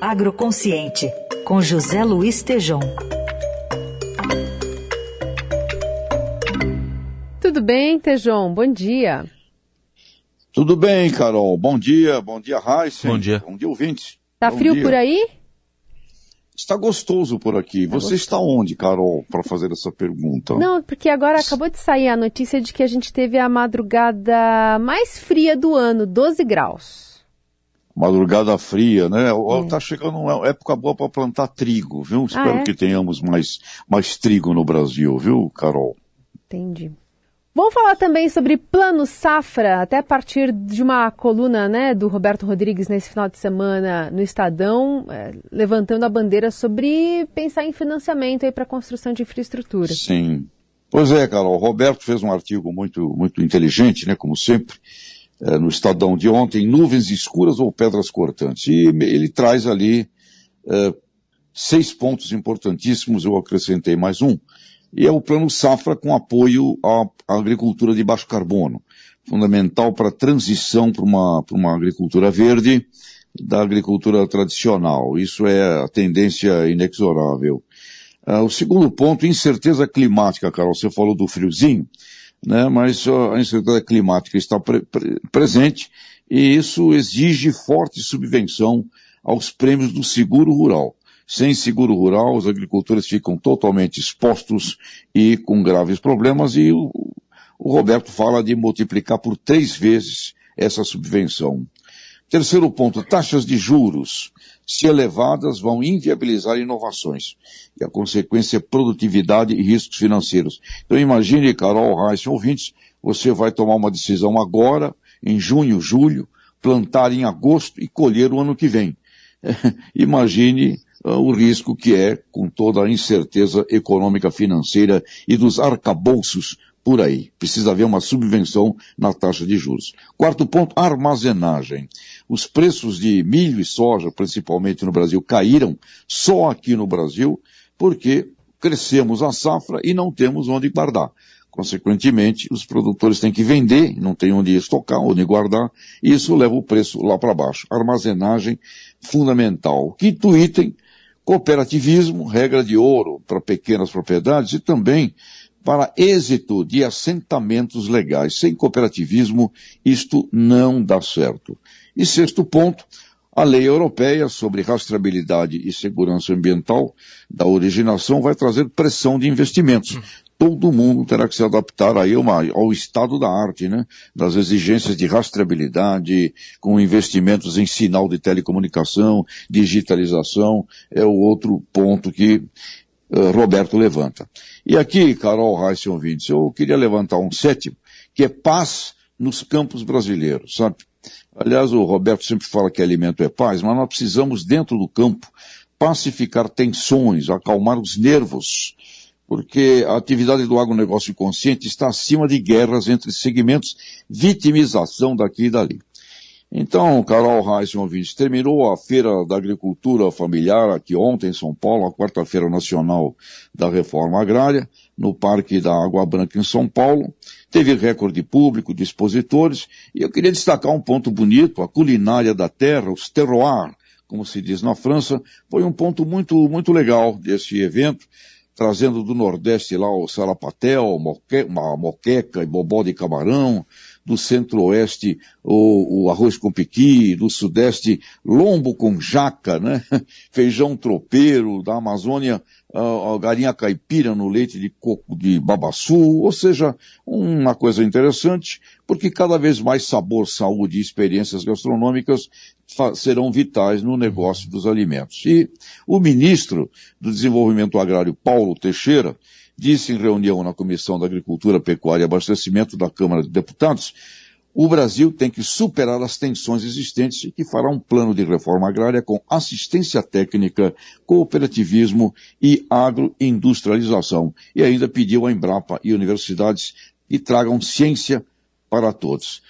Agroconsciente, com José Luiz Tejom. Tudo bem, Tejom? Bom dia. Tudo bem, Carol. Bom dia, bom dia, Raíssa. Bom dia. Bom dia, ouvintes. Tá bom frio dia. por aí? Está gostoso por aqui. Você está onde, Carol, para fazer essa pergunta? Não, porque agora acabou de sair a notícia de que a gente teve a madrugada mais fria do ano, 12 graus. Madrugada fria, né? É. Tá chegando uma época boa para plantar trigo, viu? Espero é? que tenhamos mais, mais trigo no Brasil, viu, Carol? Entendi. Vamos falar também sobre plano safra, até a partir de uma coluna né, do Roberto Rodrigues nesse final de semana no Estadão, eh, levantando a bandeira sobre pensar em financiamento para a construção de infraestrutura. Sim. Pois é, Carol. O Roberto fez um artigo muito, muito inteligente, né? Como sempre, eh, no Estadão de ontem, nuvens escuras ou pedras cortantes. E ele traz ali eh, seis pontos importantíssimos, eu acrescentei mais um. E é o plano safra com apoio à, à agricultura de baixo carbono. Fundamental para a transição para uma, para uma agricultura verde da agricultura tradicional. Isso é a tendência inexorável. Ah, o segundo ponto, incerteza climática, Carol. Você falou do friozinho, né? Mas a incerteza climática está pre- pre- presente e isso exige forte subvenção aos prêmios do seguro rural. Sem seguro rural, os agricultores ficam totalmente expostos e com graves problemas e o, o Roberto fala de multiplicar por três vezes essa subvenção. Terceiro ponto, taxas de juros, se elevadas, vão inviabilizar inovações. E a consequência é produtividade e riscos financeiros. Então imagine, Carol, Reis, ouvintes, você vai tomar uma decisão agora, em junho, julho, plantar em agosto e colher o ano que vem. imagine uh, o risco que é com toda a incerteza econômica, financeira e dos arcabouços por aí. Precisa haver uma subvenção na taxa de juros. Quarto ponto, armazenagem. Os preços de milho e soja, principalmente no Brasil, caíram só aqui no Brasil porque crescemos a safra e não temos onde guardar. Consequentemente, os produtores têm que vender, não tem onde estocar, onde guardar, e isso leva o preço lá para baixo. Armazenagem fundamental. Quinto item, cooperativismo, regra de ouro para pequenas propriedades e também para êxito de assentamentos legais. Sem cooperativismo, isto não dá certo. E sexto ponto, a lei europeia sobre rastreabilidade e segurança ambiental da originação vai trazer pressão de investimentos. Todo mundo terá que se adaptar aí uma, ao estado da arte, né? Das exigências de rastreabilidade, com investimentos em sinal de telecomunicação, digitalização, é o outro ponto que uh, Roberto levanta. E aqui, Carol Reis ouvintes, eu queria levantar um sétimo, que é paz nos campos brasileiros, sabe? Aliás, o Roberto sempre fala que alimento é paz, mas nós precisamos, dentro do campo, pacificar tensões, acalmar os nervos, porque a atividade do agronegócio consciente está acima de guerras entre segmentos, vitimização daqui e dali. Então, Carol Reis, ouvintes, terminou a Feira da Agricultura Familiar aqui ontem em São Paulo, a quarta-feira nacional da reforma agrária, no Parque da Água Branca em São Paulo. Teve recorde público de expositores e eu queria destacar um ponto bonito, a culinária da terra, os terroirs, como se diz na França, foi um ponto muito, muito legal desse evento, trazendo do Nordeste lá o sarapatel, moque, moqueca e bobó de camarão, do centro-oeste o, o, arroz com piqui, do sudeste lombo com jaca, né? feijão tropeiro, da Amazônia a, a galinha caipira no leite de coco de babaçu, ou seja, uma coisa interessante, porque cada vez mais sabor, saúde e experiências gastronômicas serão vitais no negócio dos alimentos. E o ministro do Desenvolvimento Agrário, Paulo Teixeira, disse em reunião na Comissão da Agricultura, Pecuária e Abastecimento da Câmara de Deputados, o Brasil tem que superar as tensões existentes e que fará um plano de reforma agrária com assistência técnica, cooperativismo e agroindustrialização. E ainda pediu à Embrapa e universidades que tragam ciência para todos.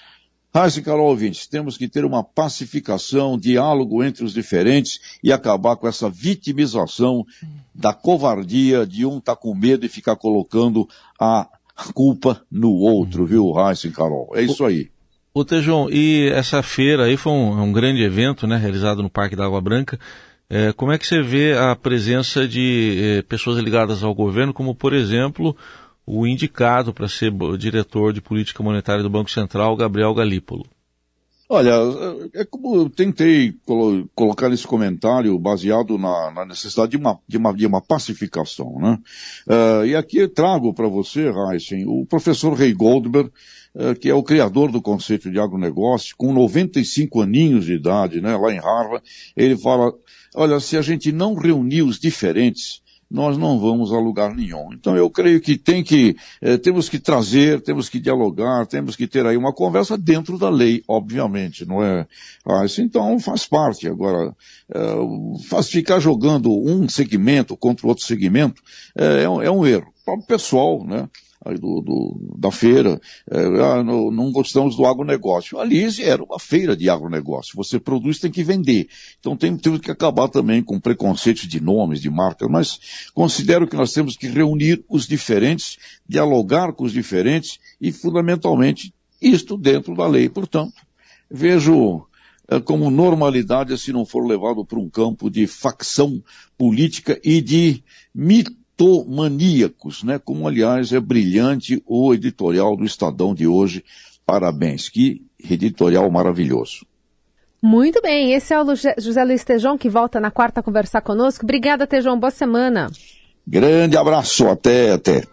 Raiz e Carol ouvintes, temos que ter uma pacificação, diálogo entre os diferentes e acabar com essa vitimização da covardia de um estar tá com medo e ficar colocando a culpa no outro, viu, Raiz e Carol? É isso aí. Ô Tejão, e essa feira aí foi um, um, grande evento, né, realizado no Parque da Água Branca. É, como é que você vê a presença de é, pessoas ligadas ao governo, como por exemplo o indicado para ser diretor de política monetária do Banco Central, Gabriel Galípolo? Olha, é como eu tentei colo colocar esse comentário baseado na, na necessidade de uma, de, uma, de uma pacificação, né? Uh, e aqui eu trago para você, Heisen, o professor Ray Goldberg, uh, que é o criador do conceito de agronegócio, com 95 aninhos de idade, né, lá em Harvard, ele fala, olha, se a gente não reunir os diferentes, nós não vamos a lugar nenhum. Então eu creio que tem que, eh, temos que trazer, temos que dialogar, temos que ter aí uma conversa dentro da lei, obviamente, não é? Ah, isso então faz parte. Agora, eh, faz ficar jogando um segmento contra o outro segmento eh, é, um, é um erro. O pessoal, né? Do, do, da feira, é, ah, no, não gostamos do agronegócio. Ali era uma feira de agronegócio. Você produz, tem que vender. Então tem, temos que acabar também com preconceitos de nomes, de marcas, mas considero que nós temos que reunir os diferentes, dialogar com os diferentes e, fundamentalmente, isto dentro da lei. Portanto, vejo é, como normalidade se não for levado para um campo de facção política e de mito maníacos, né? Como, aliás, é brilhante o editorial do Estadão de hoje. Parabéns, que editorial maravilhoso. Muito bem, esse é o José Luiz Tejão, que volta na quarta a conversar conosco. Obrigada, Tejão, boa semana. Grande abraço, até, até.